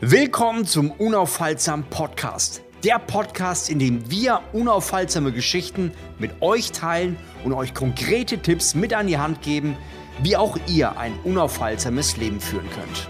Willkommen zum Unaufhaltsam Podcast. Der Podcast, in dem wir unaufhaltsame Geschichten mit euch teilen und euch konkrete Tipps mit an die Hand geben, wie auch ihr ein unaufhaltsames Leben führen könnt.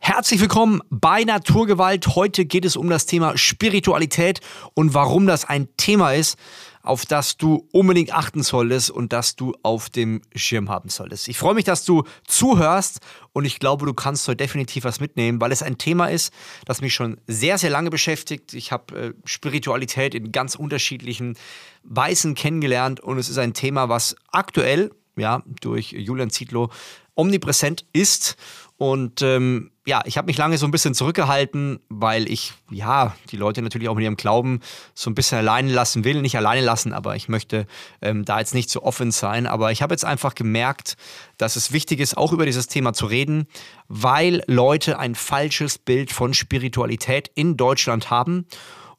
Herzlich willkommen bei Naturgewalt. Heute geht es um das Thema Spiritualität und warum das ein Thema ist, auf das du unbedingt achten solltest und das du auf dem Schirm haben solltest. Ich freue mich, dass du zuhörst und ich glaube, du kannst heute definitiv was mitnehmen, weil es ein Thema ist, das mich schon sehr, sehr lange beschäftigt. Ich habe äh, Spiritualität in ganz unterschiedlichen Weisen kennengelernt und es ist ein Thema, was aktuell ja, durch Julian Zietlow omnipräsent ist und ähm, ja, ich habe mich lange so ein bisschen zurückgehalten, weil ich, ja, die Leute natürlich auch mit ihrem Glauben so ein bisschen alleine lassen will. Nicht alleine lassen, aber ich möchte ähm, da jetzt nicht so offen sein. Aber ich habe jetzt einfach gemerkt, dass es wichtig ist, auch über dieses Thema zu reden, weil Leute ein falsches Bild von Spiritualität in Deutschland haben.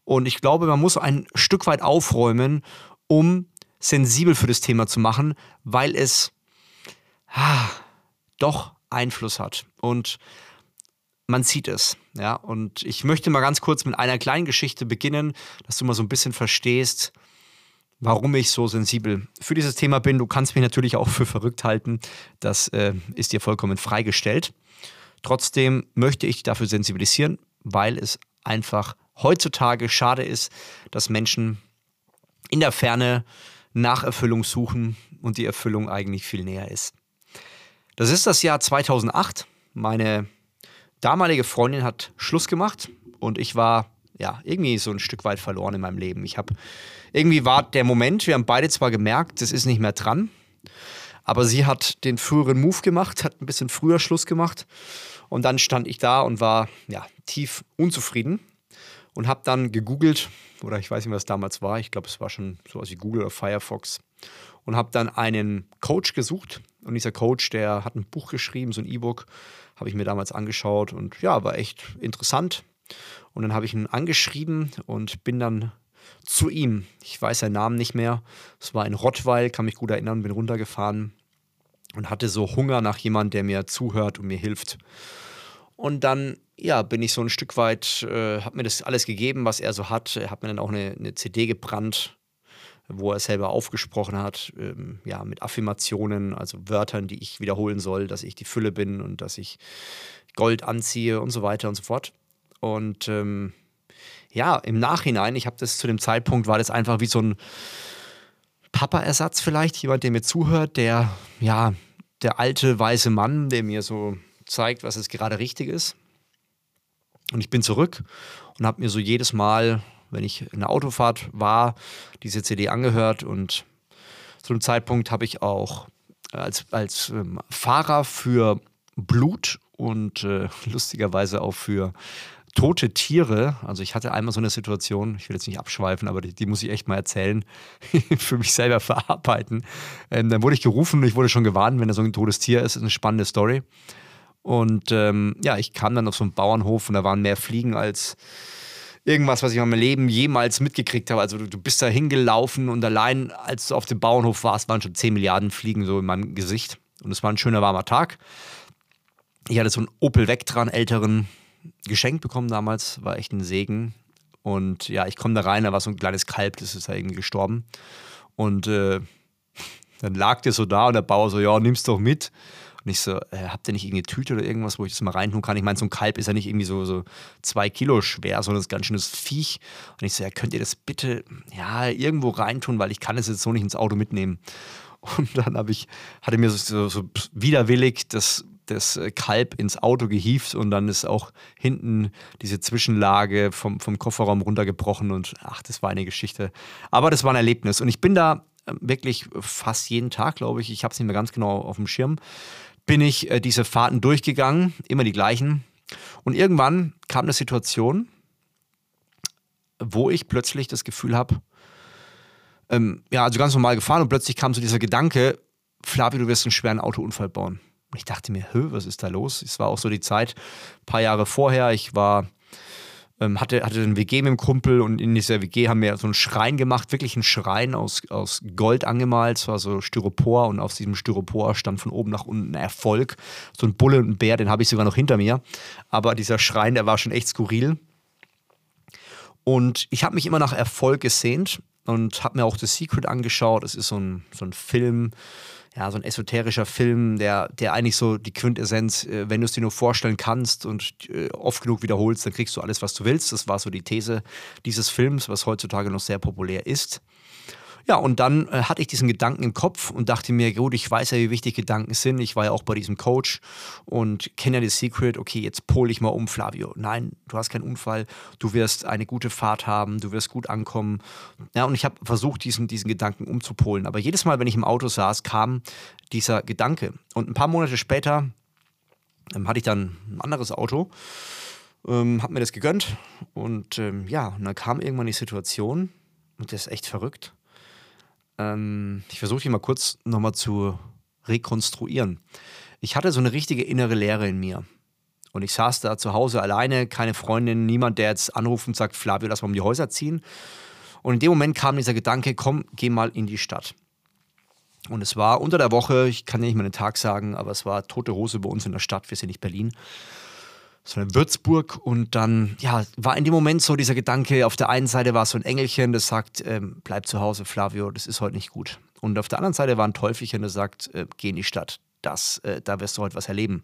Und ich glaube, man muss ein Stück weit aufräumen, um sensibel für das Thema zu machen, weil es ah, doch Einfluss hat. Und man sieht es. Ja, und ich möchte mal ganz kurz mit einer kleinen Geschichte beginnen, dass du mal so ein bisschen verstehst, warum ich so sensibel für dieses Thema bin. Du kannst mich natürlich auch für verrückt halten. Das äh, ist dir vollkommen freigestellt. Trotzdem möchte ich dafür sensibilisieren, weil es einfach heutzutage schade ist, dass Menschen in der Ferne nach Erfüllung suchen und die Erfüllung eigentlich viel näher ist. Das ist das Jahr 2008. Meine damalige Freundin hat Schluss gemacht und ich war ja irgendwie so ein Stück weit verloren in meinem Leben. Ich habe irgendwie war der Moment, wir haben beide zwar gemerkt, das ist nicht mehr dran, aber sie hat den früheren Move gemacht, hat ein bisschen früher Schluss gemacht und dann stand ich da und war ja tief unzufrieden und habe dann gegoogelt oder ich weiß nicht, was damals war. Ich glaube, es war schon sowas wie Google oder Firefox und habe dann einen Coach gesucht. Und dieser Coach, der hat ein Buch geschrieben, so ein E-Book, habe ich mir damals angeschaut und ja, war echt interessant. Und dann habe ich ihn angeschrieben und bin dann zu ihm. Ich weiß seinen Namen nicht mehr. Es war in Rottweil, kann mich gut erinnern, bin runtergefahren und hatte so Hunger nach jemandem, der mir zuhört und mir hilft. Und dann, ja, bin ich so ein Stück weit, äh, habe mir das alles gegeben, was er so hat. Er hat mir dann auch eine, eine CD gebrannt wo er selber aufgesprochen hat, ähm, ja, mit Affirmationen, also Wörtern, die ich wiederholen soll, dass ich die Fülle bin und dass ich Gold anziehe und so weiter und so fort. Und ähm, ja, im Nachhinein, ich habe das zu dem Zeitpunkt, war das einfach wie so ein Papa-Ersatz vielleicht, jemand, der mir zuhört, der, ja, der alte weiße Mann, der mir so zeigt, was es gerade richtig ist. Und ich bin zurück und habe mir so jedes Mal wenn ich in der Autofahrt war, diese CD angehört und zu dem Zeitpunkt habe ich auch als, als ähm, Fahrer für Blut und äh, lustigerweise auch für tote Tiere. Also ich hatte einmal so eine Situation, ich will jetzt nicht abschweifen, aber die, die muss ich echt mal erzählen, für mich selber verarbeiten. Ähm, dann wurde ich gerufen und ich wurde schon gewarnt, wenn da so ein totes Tier ist. Ist eine spannende Story. Und ähm, ja, ich kam dann auf so einen Bauernhof und da waren mehr Fliegen als irgendwas, was ich in meinem Leben jemals mitgekriegt habe. Also du, du bist da hingelaufen und allein, als du auf dem Bauernhof warst, waren schon 10 Milliarden Fliegen so in meinem Gesicht. Und es war ein schöner warmer Tag. Ich hatte so einen Opel Vectran älteren geschenkt bekommen damals, war echt ein Segen. Und ja, ich komme da rein, da war so ein kleines Kalb, das ist da irgendwie gestorben. Und äh, dann lag der so da und der Bauer so, ja, nimm's doch mit. Und ich so, äh, habt ihr nicht irgendeine Tüte oder irgendwas, wo ich das mal reintun kann? Ich meine, so ein Kalb ist ja nicht irgendwie so, so zwei Kilo schwer, sondern das ist ganz schönes Viech. Und ich so, ja, könnt ihr das bitte ja, irgendwo reintun, weil ich kann es jetzt so nicht ins Auto mitnehmen. Und dann habe ich, hatte mir so, so widerwillig das, das Kalb ins Auto gehievt und dann ist auch hinten diese Zwischenlage vom, vom Kofferraum runtergebrochen und ach, das war eine Geschichte. Aber das war ein Erlebnis und ich bin da äh, wirklich fast jeden Tag, glaube ich, ich habe es nicht mehr ganz genau auf dem Schirm, bin ich äh, diese Fahrten durchgegangen, immer die gleichen. Und irgendwann kam eine Situation, wo ich plötzlich das Gefühl habe, ähm, ja, also ganz normal gefahren und plötzlich kam so dieser Gedanke, Flavio, du wirst einen schweren Autounfall bauen. Und ich dachte mir, hö, was ist da los? Es war auch so die Zeit, ein paar Jahre vorher, ich war hatte, hatte ein WG mit dem Kumpel und in dieser WG haben wir so einen Schrein gemacht, wirklich einen Schrein aus, aus Gold angemalt. Es war so Styropor und auf diesem Styropor stand von oben nach unten Erfolg. So ein Bulle und ein Bär, den habe ich sogar noch hinter mir. Aber dieser Schrein, der war schon echt skurril. Und ich habe mich immer nach Erfolg gesehnt und habe mir auch The Secret angeschaut. Es ist so ein, so ein Film, ja, so ein esoterischer Film, der, der eigentlich so die Quintessenz, äh, wenn du es dir nur vorstellen kannst und äh, oft genug wiederholst, dann kriegst du alles, was du willst. Das war so die These dieses Films, was heutzutage noch sehr populär ist. Ja, und dann äh, hatte ich diesen Gedanken im Kopf und dachte mir, gut, ich weiß ja, wie wichtig Gedanken sind. Ich war ja auch bei diesem Coach und kenne ja das Secret. Okay, jetzt pole ich mal um, Flavio. Nein, du hast keinen Unfall. Du wirst eine gute Fahrt haben. Du wirst gut ankommen. Ja, und ich habe versucht, diesen, diesen Gedanken umzupolen. Aber jedes Mal, wenn ich im Auto saß, kam dieser Gedanke. Und ein paar Monate später ähm, hatte ich dann ein anderes Auto. Ähm, hab mir das gegönnt und ähm, ja, und dann kam irgendwann die Situation und das ist echt verrückt ähm, ich versuche die mal kurz nochmal zu rekonstruieren. Ich hatte so eine richtige innere Leere in mir. Und ich saß da zu Hause alleine, keine Freundin, niemand, der jetzt anruft und sagt, Flavio, lass mal um die Häuser ziehen. Und in dem Moment kam dieser Gedanke, komm, geh mal in die Stadt. Und es war unter der Woche, ich kann nicht mal den Tag sagen, aber es war tote Hose bei uns in der Stadt, wir sind nicht Berlin sondern Würzburg. Und dann, ja, war in dem Moment so dieser Gedanke, auf der einen Seite war so ein Engelchen, das sagt, ähm, bleib zu Hause, Flavio, das ist heute nicht gut. Und auf der anderen Seite war ein Teufelchen, das sagt, äh, geh in die Stadt, das, äh, da wirst du heute was erleben.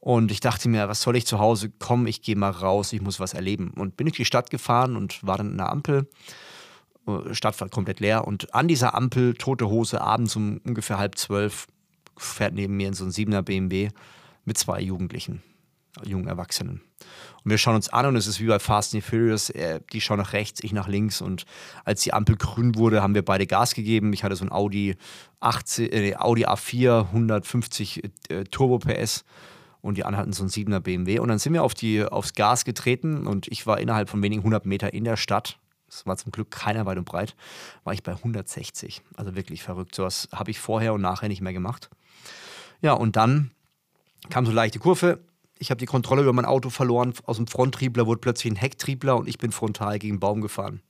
Und ich dachte mir, was soll ich zu Hause? Komm, ich gehe mal raus, ich muss was erleben. Und bin in die Stadt gefahren und war dann in der Ampel. Äh, Stadt war komplett leer. Und an dieser Ampel, tote Hose, abends um ungefähr halb zwölf, fährt neben mir in so ein Siebener BMW mit zwei Jugendlichen jungen Erwachsenen. Und wir schauen uns an und es ist wie bei Fast and Furious, äh, die schauen nach rechts, ich nach links und als die Ampel grün wurde, haben wir beide Gas gegeben. Ich hatte so ein Audi, 80, äh, Audi A4, 150 äh, Turbo PS und die anderen hatten so einen 7er BMW und dann sind wir auf die, aufs Gas getreten und ich war innerhalb von wenigen 100 Meter in der Stadt. Es war zum Glück keiner weit und breit, war ich bei 160. Also wirklich verrückt. So was habe ich vorher und nachher nicht mehr gemacht. Ja, und dann kam so leichte Kurve, ich habe die Kontrolle über mein Auto verloren. Aus dem Fronttriebler wurde plötzlich ein Hecktriebler und ich bin frontal gegen einen Baum gefahren.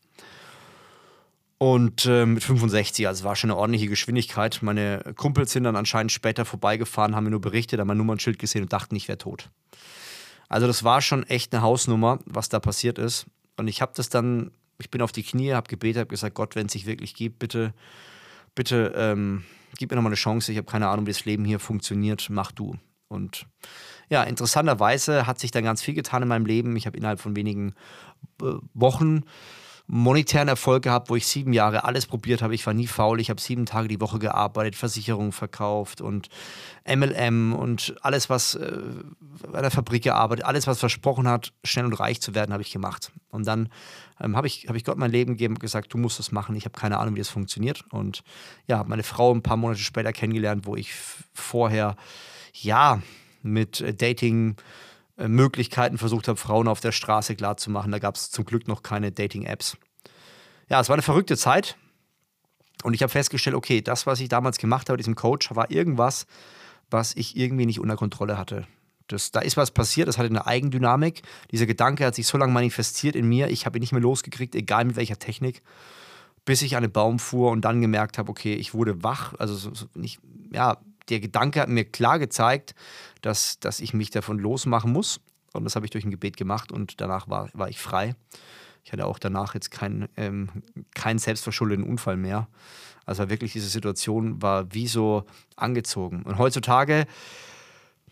Und äh, mit 65, also war schon eine ordentliche Geschwindigkeit. Meine Kumpels sind dann anscheinend später vorbeigefahren, haben mir nur berichtet, haben mein Nummernschild gesehen und dachten, ich wäre tot. Also das war schon echt eine Hausnummer, was da passiert ist. Und ich habe das dann, ich bin auf die Knie, habe gebetet, habe gesagt, Gott, wenn es sich wirklich gibt, bitte, bitte ähm, gib mir nochmal eine Chance. Ich habe keine Ahnung, wie das Leben hier funktioniert, mach du. Und ja, interessanterweise hat sich dann ganz viel getan in meinem Leben. Ich habe innerhalb von wenigen äh, Wochen monetären Erfolg gehabt, wo ich sieben Jahre alles probiert habe. Ich war nie faul. Ich habe sieben Tage die Woche gearbeitet, Versicherungen verkauft und MLM und alles, was äh, bei der Fabrik gearbeitet, alles, was versprochen hat, schnell und reich zu werden, habe ich gemacht. Und dann ähm, habe ich, hab ich Gott mein Leben gegeben und gesagt, du musst das machen. Ich habe keine Ahnung, wie das funktioniert. Und ja, habe meine Frau ein paar Monate später kennengelernt, wo ich vorher, ja, mit äh, Dating-Möglichkeiten versucht habe, Frauen auf der Straße klarzumachen. Da gab es zum Glück noch keine Dating-Apps. Ja, es war eine verrückte Zeit. Und ich habe festgestellt, okay, das, was ich damals gemacht habe, diesem Coach, war irgendwas, was ich irgendwie nicht unter Kontrolle hatte. Das, da ist was passiert, das hatte eine Eigendynamik. Dieser Gedanke hat sich so lange manifestiert in mir, ich habe ihn nicht mehr losgekriegt, egal mit welcher Technik, bis ich an den Baum fuhr und dann gemerkt habe, okay, ich wurde wach. Also so, so nicht, ja, der Gedanke hat mir klar gezeigt, dass, dass ich mich davon losmachen muss. Und das habe ich durch ein Gebet gemacht und danach war, war ich frei. Ich hatte auch danach jetzt keinen ähm, kein selbstverschuldeten Unfall mehr. Also wirklich diese Situation war wie so angezogen. Und heutzutage,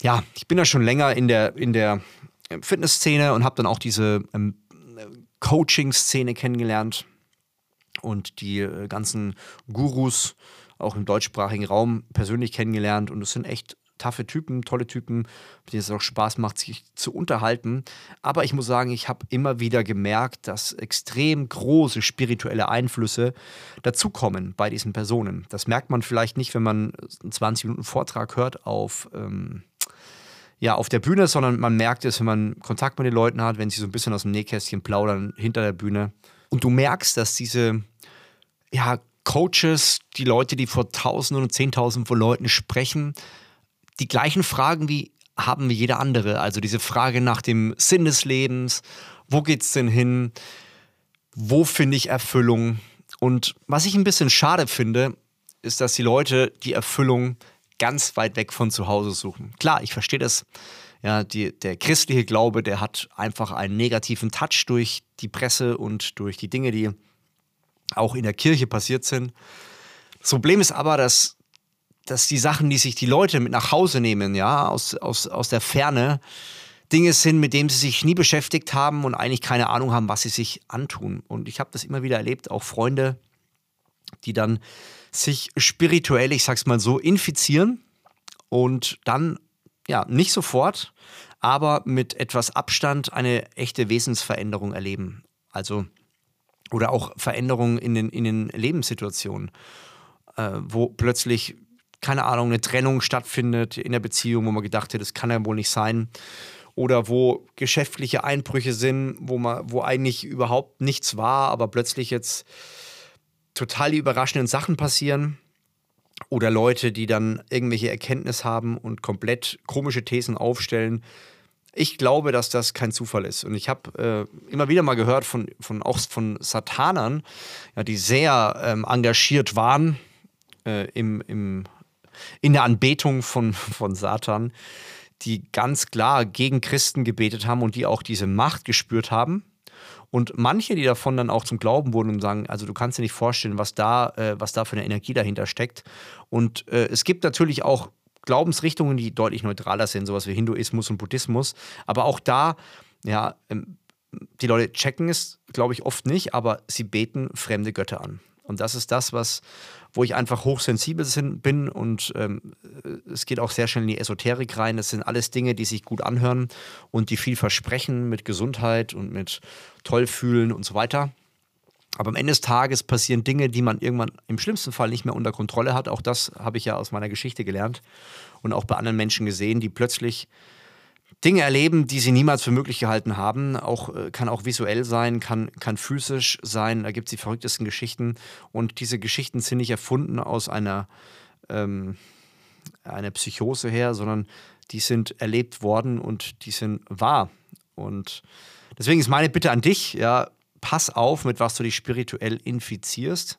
ja, ich bin ja schon länger in der, in der Fitnessszene und habe dann auch diese ähm, Coaching-Szene kennengelernt und die äh, ganzen Gurus auch im deutschsprachigen Raum persönlich kennengelernt und es sind echt taffe Typen, tolle Typen, mit denen es auch Spaß macht, sich zu unterhalten. Aber ich muss sagen, ich habe immer wieder gemerkt, dass extrem große spirituelle Einflüsse dazukommen bei diesen Personen. Das merkt man vielleicht nicht, wenn man einen 20 Minuten Vortrag hört auf, ähm, ja, auf der Bühne, sondern man merkt es, wenn man Kontakt mit den Leuten hat, wenn sie so ein bisschen aus dem Nähkästchen plaudern hinter der Bühne. Und du merkst, dass diese ja, Coaches, die Leute, die vor Tausenden und Zehntausenden von Leuten sprechen, die gleichen Fragen wie haben wie jeder andere. Also diese Frage nach dem Sinn des Lebens wo geht es denn hin? Wo finde ich Erfüllung? Und was ich ein bisschen schade finde, ist, dass die Leute die Erfüllung ganz weit weg von zu Hause suchen. Klar, ich verstehe das. Ja, die, der christliche Glaube, der hat einfach einen negativen Touch durch die Presse und durch die Dinge, die auch in der Kirche passiert sind. Das Problem ist aber, dass, dass die Sachen, die sich die Leute mit nach Hause nehmen, ja, aus, aus, aus der Ferne, Dinge sind, mit denen sie sich nie beschäftigt haben und eigentlich keine Ahnung haben, was sie sich antun. Und ich habe das immer wieder erlebt, auch Freunde, die dann sich spirituell, ich sag's mal so, infizieren und dann ja nicht sofort, aber mit etwas Abstand eine echte Wesensveränderung erleben. Also oder auch Veränderungen in den, in den Lebenssituationen, äh, wo plötzlich keine Ahnung, eine Trennung stattfindet in der Beziehung, wo man gedacht hat, das kann ja wohl nicht sein oder wo geschäftliche Einbrüche sind, wo man, wo eigentlich überhaupt nichts war, aber plötzlich jetzt total die überraschenden Sachen passieren. Oder Leute, die dann irgendwelche Erkenntnis haben und komplett komische Thesen aufstellen. Ich glaube, dass das kein Zufall ist. Und ich habe äh, immer wieder mal gehört von, von auch von Satanern, ja, die sehr ähm, engagiert waren äh, im, im, in der Anbetung von, von Satan, die ganz klar gegen Christen gebetet haben und die auch diese Macht gespürt haben. Und manche, die davon dann auch zum Glauben wurden und sagen, also du kannst dir nicht vorstellen, was da, äh, was da für eine Energie dahinter steckt. Und äh, es gibt natürlich auch Glaubensrichtungen, die deutlich neutraler sind, sowas wie Hinduismus und Buddhismus. Aber auch da, ja, ähm, die Leute checken es, glaube ich, oft nicht, aber sie beten fremde Götter an. Und das ist das, was, wo ich einfach hochsensibel bin und ähm, es geht auch sehr schnell in die Esoterik rein. Das sind alles Dinge, die sich gut anhören und die viel versprechen mit Gesundheit und mit Tollfühlen und so weiter. Aber am Ende des Tages passieren Dinge, die man irgendwann im schlimmsten Fall nicht mehr unter Kontrolle hat. Auch das habe ich ja aus meiner Geschichte gelernt und auch bei anderen Menschen gesehen, die plötzlich Dinge erleben, die sie niemals für möglich gehalten haben. Auch, äh, kann auch visuell sein, kann, kann physisch sein. Da gibt es die verrücktesten Geschichten. Und diese Geschichten sind nicht erfunden aus einer, ähm, einer Psychose her, sondern die sind erlebt worden und die sind wahr. Und deswegen ist meine Bitte an dich, ja, pass auf, mit was du dich spirituell infizierst.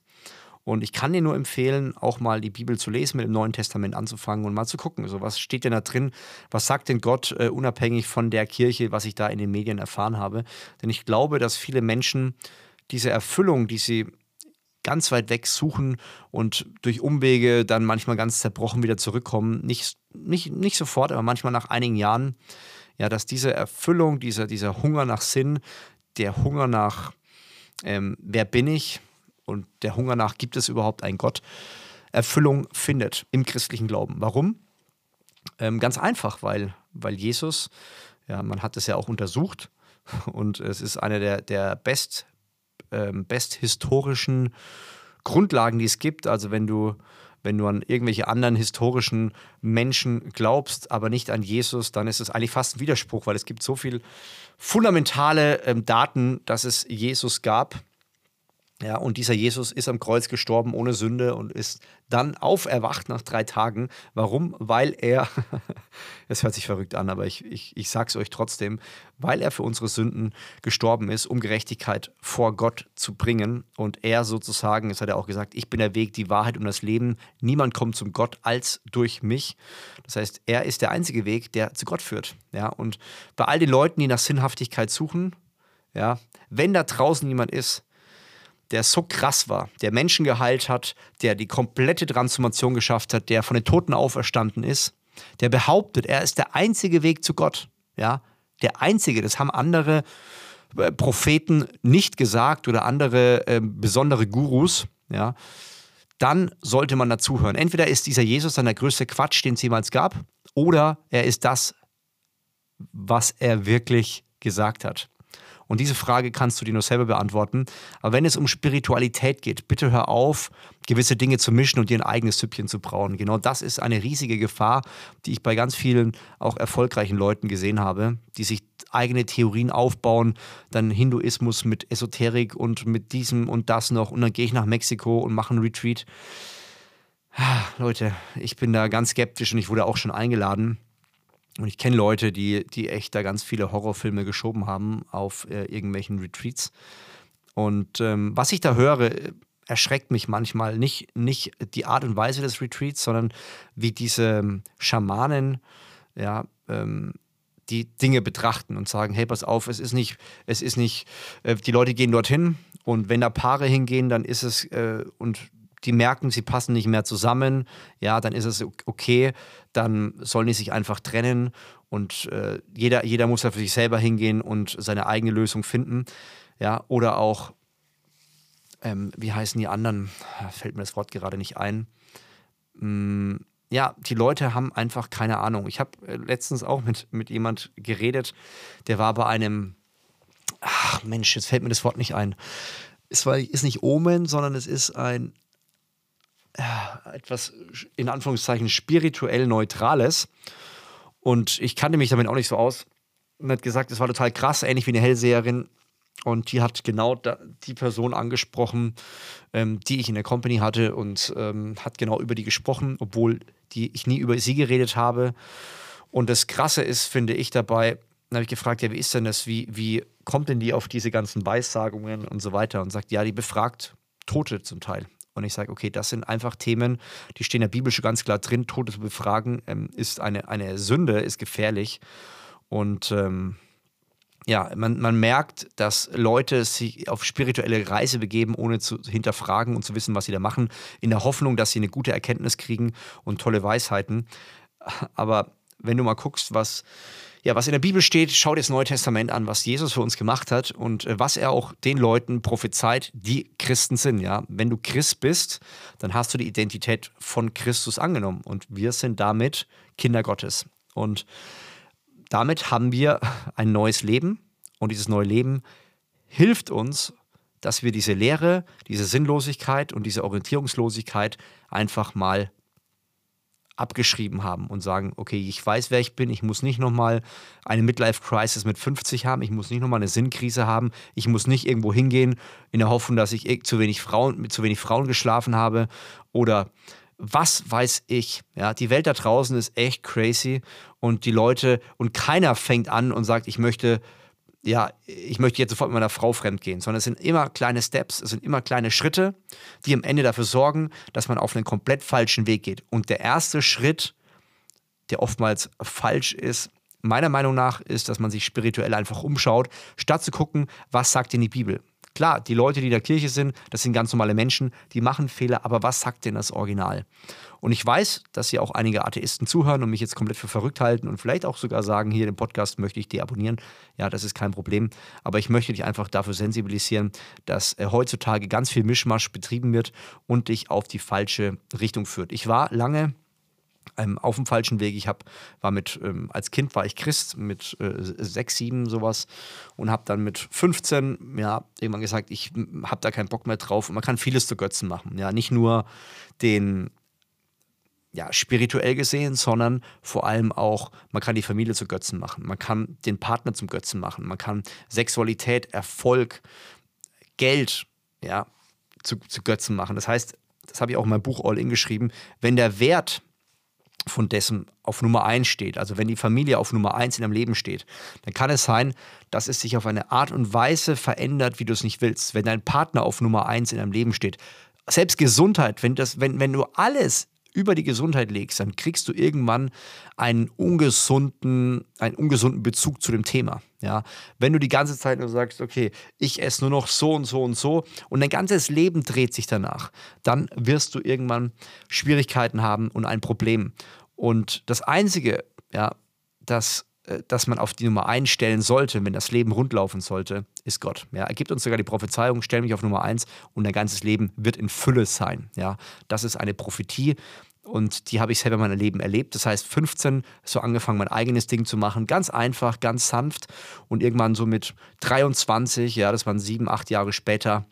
Und ich kann dir nur empfehlen, auch mal die Bibel zu lesen, mit dem Neuen Testament anzufangen und mal zu gucken, so was steht denn da drin, was sagt denn Gott, äh, unabhängig von der Kirche, was ich da in den Medien erfahren habe. Denn ich glaube, dass viele Menschen diese Erfüllung, die sie ganz weit weg suchen und durch Umwege dann manchmal ganz zerbrochen wieder zurückkommen, nicht, nicht, nicht sofort, aber manchmal nach einigen Jahren, ja, dass diese Erfüllung, dieser, dieser Hunger nach Sinn, der Hunger nach, ähm, wer bin ich, und der Hunger nach, gibt es überhaupt einen Gott, Erfüllung findet im christlichen Glauben. Warum? Ähm, ganz einfach, weil, weil Jesus, ja, man hat es ja auch untersucht und es ist eine der, der best, ähm, best historischen Grundlagen, die es gibt. Also wenn du, wenn du an irgendwelche anderen historischen Menschen glaubst, aber nicht an Jesus, dann ist es eigentlich fast ein Widerspruch, weil es gibt so viele fundamentale ähm, Daten, dass es Jesus gab ja, und dieser Jesus ist am Kreuz gestorben ohne Sünde und ist dann auferwacht nach drei Tagen. Warum? Weil er, es hört sich verrückt an, aber ich, ich, ich sage es euch trotzdem, weil er für unsere Sünden gestorben ist, um Gerechtigkeit vor Gott zu bringen. Und er sozusagen, das hat er auch gesagt, ich bin der Weg, die Wahrheit und das Leben. Niemand kommt zum Gott als durch mich. Das heißt, er ist der einzige Weg, der zu Gott führt. Ja, und bei all den Leuten, die nach Sinnhaftigkeit suchen, ja, wenn da draußen jemand ist, der so krass war, der Menschen geheilt hat, der die komplette Transformation geschafft hat, der von den Toten auferstanden ist, der behauptet, er ist der einzige Weg zu Gott. Ja, der einzige. Das haben andere äh, Propheten nicht gesagt oder andere äh, besondere Gurus. Ja, dann sollte man dazuhören. Entweder ist dieser Jesus dann der größte Quatsch, den es jemals gab, oder er ist das, was er wirklich gesagt hat. Und diese Frage kannst du dir nur selber beantworten. Aber wenn es um Spiritualität geht, bitte hör auf, gewisse Dinge zu mischen und dir ein eigenes Süppchen zu brauen. Genau das ist eine riesige Gefahr, die ich bei ganz vielen auch erfolgreichen Leuten gesehen habe, die sich eigene Theorien aufbauen, dann Hinduismus mit Esoterik und mit diesem und das noch und dann gehe ich nach Mexiko und mache einen Retreat. Ah, Leute, ich bin da ganz skeptisch und ich wurde auch schon eingeladen. Und ich kenne Leute, die, die echt da ganz viele Horrorfilme geschoben haben auf äh, irgendwelchen Retreats. Und ähm, was ich da höre, erschreckt mich manchmal nicht, nicht die Art und Weise des Retreats, sondern wie diese ähm, Schamanen, ja, ähm, die Dinge betrachten und sagen, hey, pass auf, es ist nicht, es ist nicht, äh, die Leute gehen dorthin und wenn da Paare hingehen, dann ist es, äh, und die merken, sie passen nicht mehr zusammen, ja, dann ist es okay, dann sollen die sich einfach trennen und äh, jeder, jeder muss da für sich selber hingehen und seine eigene Lösung finden, ja, oder auch, ähm, wie heißen die anderen, fällt mir das Wort gerade nicht ein, hm, ja, die Leute haben einfach keine Ahnung. Ich habe äh, letztens auch mit, mit jemand geredet, der war bei einem, ach Mensch, jetzt fällt mir das Wort nicht ein. Es war, ist nicht Omen, sondern es ist ein etwas in Anführungszeichen spirituell Neutrales. Und ich kannte mich damit auch nicht so aus. Und hat gesagt, es war total krass, ähnlich wie eine Hellseherin. Und die hat genau da, die Person angesprochen, ähm, die ich in der Company hatte und ähm, hat genau über die gesprochen, obwohl die, ich nie über sie geredet habe. Und das Krasse ist, finde ich dabei, dann habe ich gefragt, ja, wie ist denn das? Wie, wie kommt denn die auf diese ganzen Weissagungen und so weiter? Und sagt, ja, die befragt Tote zum Teil. Und ich sage, okay, das sind einfach Themen, die stehen der Bibel schon ganz klar drin. Tote zu befragen ähm, ist eine, eine Sünde, ist gefährlich. Und ähm, ja, man, man merkt, dass Leute sich auf spirituelle Reise begeben, ohne zu hinterfragen und zu wissen, was sie da machen, in der Hoffnung, dass sie eine gute Erkenntnis kriegen und tolle Weisheiten. Aber wenn du mal guckst, was ja, was in der Bibel steht, schau dir das Neue Testament an, was Jesus für uns gemacht hat und äh, was er auch den Leuten prophezeit, die Christen sind. Ja, wenn du Christ bist, dann hast du die Identität von Christus angenommen und wir sind damit Kinder Gottes. Und damit haben wir ein neues Leben und dieses neue Leben hilft uns, dass wir diese Leere, diese Sinnlosigkeit und diese Orientierungslosigkeit einfach mal abgeschrieben haben und sagen, okay, ich weiß, wer ich bin, ich muss nicht nochmal eine Midlife-Crisis mit 50 haben, ich muss nicht nochmal eine Sinnkrise haben, ich muss nicht irgendwo hingehen in der Hoffnung, dass ich zu wenig Frauen, mit zu wenig Frauen geschlafen habe oder was weiß ich. Ja, die Welt da draußen ist echt crazy und die Leute und keiner fängt an und sagt, ich möchte ja, ich möchte jetzt sofort mit meiner Frau fremdgehen, sondern es sind immer kleine Steps, es sind immer kleine Schritte, die am Ende dafür sorgen, dass man auf einen komplett falschen Weg geht. Und der erste Schritt, der oftmals falsch ist, meiner Meinung nach, ist, dass man sich spirituell einfach umschaut, statt zu gucken, was sagt denn die Bibel. Klar, die Leute, die in der Kirche sind, das sind ganz normale Menschen, die machen Fehler, aber was sagt denn das Original? Und ich weiß, dass hier auch einige Atheisten zuhören und mich jetzt komplett für verrückt halten und vielleicht auch sogar sagen, hier den Podcast möchte ich deabonnieren. Ja, das ist kein Problem. Aber ich möchte dich einfach dafür sensibilisieren, dass äh, heutzutage ganz viel Mischmasch betrieben wird und dich auf die falsche Richtung führt. Ich war lange ähm, auf dem falschen Weg. Ich hab, war mit, ähm, als Kind war ich Christ mit äh, sechs, sieben sowas und habe dann mit 15 ja, irgendwann gesagt, ich habe da keinen Bock mehr drauf und man kann vieles zu Götzen machen. Ja, nicht nur den ja, spirituell gesehen, sondern vor allem auch, man kann die Familie zu Götzen machen, man kann den Partner zum Götzen machen, man kann Sexualität, Erfolg, Geld, ja, zu, zu Götzen machen. Das heißt, das habe ich auch in meinem Buch All In geschrieben, wenn der Wert von dessen auf Nummer 1 steht, also wenn die Familie auf Nummer 1 in deinem Leben steht, dann kann es sein, dass es sich auf eine Art und Weise verändert, wie du es nicht willst. Wenn dein Partner auf Nummer 1 in deinem Leben steht, selbst Gesundheit, wenn, das, wenn, wenn du alles über die Gesundheit legst, dann kriegst du irgendwann einen ungesunden, einen ungesunden Bezug zu dem Thema. Ja, wenn du die ganze Zeit nur sagst, okay, ich esse nur noch so und so und so und dein ganzes Leben dreht sich danach, dann wirst du irgendwann Schwierigkeiten haben und ein Problem. Und das Einzige, ja, das äh, dass man auf die Nummer 1 stellen sollte, wenn das Leben rundlaufen sollte, ist Gott. Ja, er gibt uns sogar die Prophezeiung, stell mich auf Nummer 1 und dein ganzes Leben wird in Fülle sein. Ja, das ist eine Prophetie und die habe ich selber in meinem Leben erlebt. Das heißt, 15 so angefangen, mein eigenes Ding zu machen. Ganz einfach, ganz sanft. Und irgendwann so mit 23, ja, das waren sieben, acht Jahre später,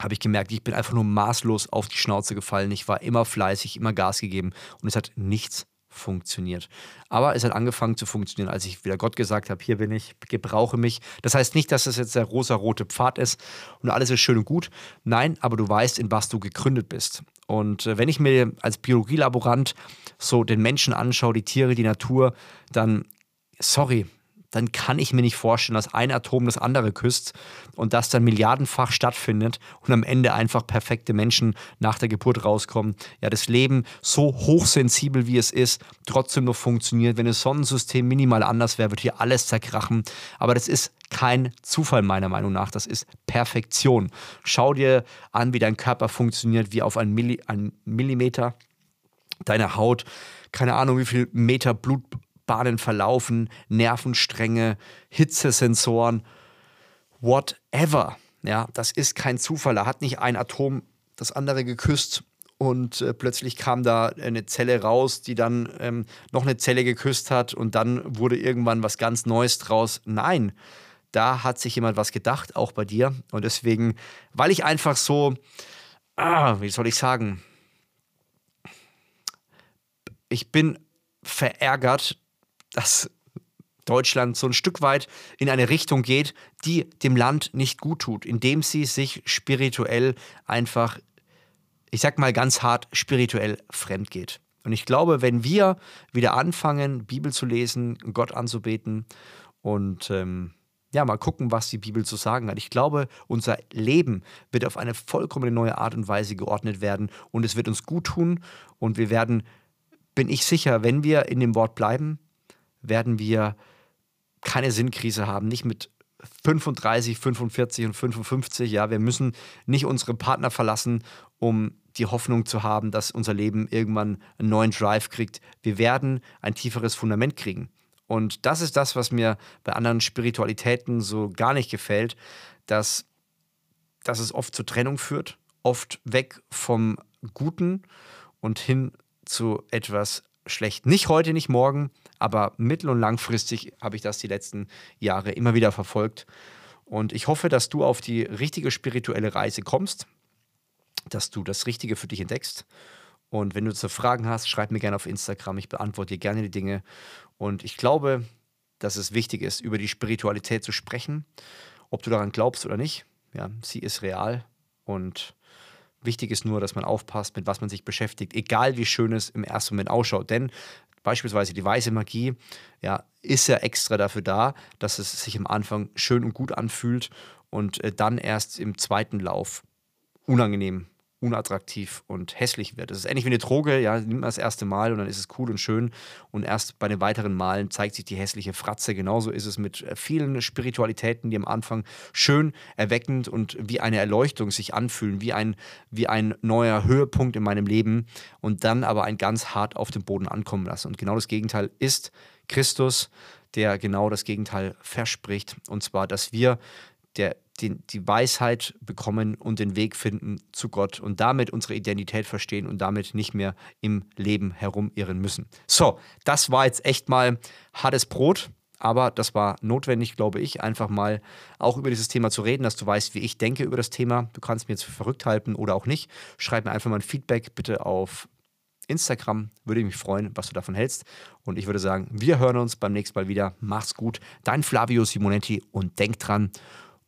habe ich gemerkt, ich bin einfach nur maßlos auf die Schnauze gefallen. Ich war immer fleißig, immer Gas gegeben und es hat nichts funktioniert. Aber es hat angefangen zu funktionieren, als ich wieder Gott gesagt habe, hier bin ich, gebrauche mich. Das heißt nicht, dass das jetzt der rosa-rote Pfad ist und alles ist schön und gut. Nein, aber du weißt, in was du gegründet bist. Und äh, wenn ich mir als Biologielaborant so den Menschen anschaue, die Tiere, die Natur, dann, sorry, dann kann ich mir nicht vorstellen, dass ein Atom das andere küsst und das dann milliardenfach stattfindet und am Ende einfach perfekte Menschen nach der Geburt rauskommen. Ja, das Leben so hochsensibel wie es ist, trotzdem noch funktioniert. Wenn das Sonnensystem minimal anders wäre, wird hier alles zerkrachen. Aber das ist kein Zufall meiner Meinung nach. Das ist Perfektion. Schau dir an, wie dein Körper funktioniert, wie auf einen, Milli einen Millimeter deine Haut, keine Ahnung, wie viel Meter Blut Bahnen verlaufen, Nervenstränge, Hitzesensoren, whatever. Ja, das ist kein Zufall. Da hat nicht ein Atom das andere geküsst und äh, plötzlich kam da eine Zelle raus, die dann ähm, noch eine Zelle geküsst hat und dann wurde irgendwann was ganz Neues draus. Nein, da hat sich jemand was gedacht, auch bei dir. Und deswegen, weil ich einfach so, ah, wie soll ich sagen, ich bin verärgert, dass Deutschland so ein Stück weit in eine Richtung geht, die dem Land nicht gut tut, indem sie sich spirituell einfach, ich sag mal ganz hart, spirituell fremd geht. Und ich glaube, wenn wir wieder anfangen, Bibel zu lesen, Gott anzubeten und ähm, ja, mal gucken, was die Bibel zu sagen hat. Ich glaube, unser Leben wird auf eine vollkommen neue Art und Weise geordnet werden und es wird uns gut tun und wir werden, bin ich sicher, wenn wir in dem Wort bleiben, werden wir keine Sinnkrise haben, nicht mit 35, 45 und 55. Ja, wir müssen nicht unsere Partner verlassen, um die Hoffnung zu haben, dass unser Leben irgendwann einen neuen Drive kriegt. Wir werden ein tieferes Fundament kriegen. Und das ist das, was mir bei anderen Spiritualitäten so gar nicht gefällt, dass, dass es oft zur Trennung führt, oft weg vom Guten und hin zu etwas schlecht. Nicht heute, nicht morgen, aber mittel- und langfristig habe ich das die letzten Jahre immer wieder verfolgt. Und ich hoffe, dass du auf die richtige spirituelle Reise kommst, dass du das Richtige für dich entdeckst. Und wenn du zu Fragen hast, schreib mir gerne auf Instagram. Ich beantworte dir gerne die Dinge. Und ich glaube, dass es wichtig ist, über die Spiritualität zu sprechen, ob du daran glaubst oder nicht. Ja, sie ist real und Wichtig ist nur, dass man aufpasst, mit was man sich beschäftigt, egal wie schön es im ersten Moment ausschaut. Denn beispielsweise die weiße Magie ja, ist ja extra dafür da, dass es sich am Anfang schön und gut anfühlt und äh, dann erst im zweiten Lauf unangenehm unattraktiv und hässlich wird. Das ist ähnlich wie eine Droge, ja, nimmt man das erste Mal und dann ist es cool und schön und erst bei den weiteren Malen zeigt sich die hässliche Fratze. Genauso ist es mit äh, vielen Spiritualitäten, die am Anfang schön, erweckend und wie eine Erleuchtung sich anfühlen, wie ein, wie ein neuer Höhepunkt in meinem Leben und dann aber ein ganz hart auf den Boden ankommen lassen. Und genau das Gegenteil ist Christus, der genau das Gegenteil verspricht, und zwar, dass wir der die, die Weisheit bekommen und den Weg finden zu Gott und damit unsere Identität verstehen und damit nicht mehr im Leben herumirren müssen. So, das war jetzt echt mal hartes Brot. Aber das war notwendig, glaube ich, einfach mal auch über dieses Thema zu reden, dass du weißt, wie ich denke über das Thema. Du kannst mir jetzt für verrückt halten oder auch nicht. Schreib mir einfach mal ein Feedback bitte auf Instagram. Würde mich freuen, was du davon hältst. Und ich würde sagen, wir hören uns beim nächsten Mal wieder. Mach's gut. Dein Flavio Simonetti und denk dran,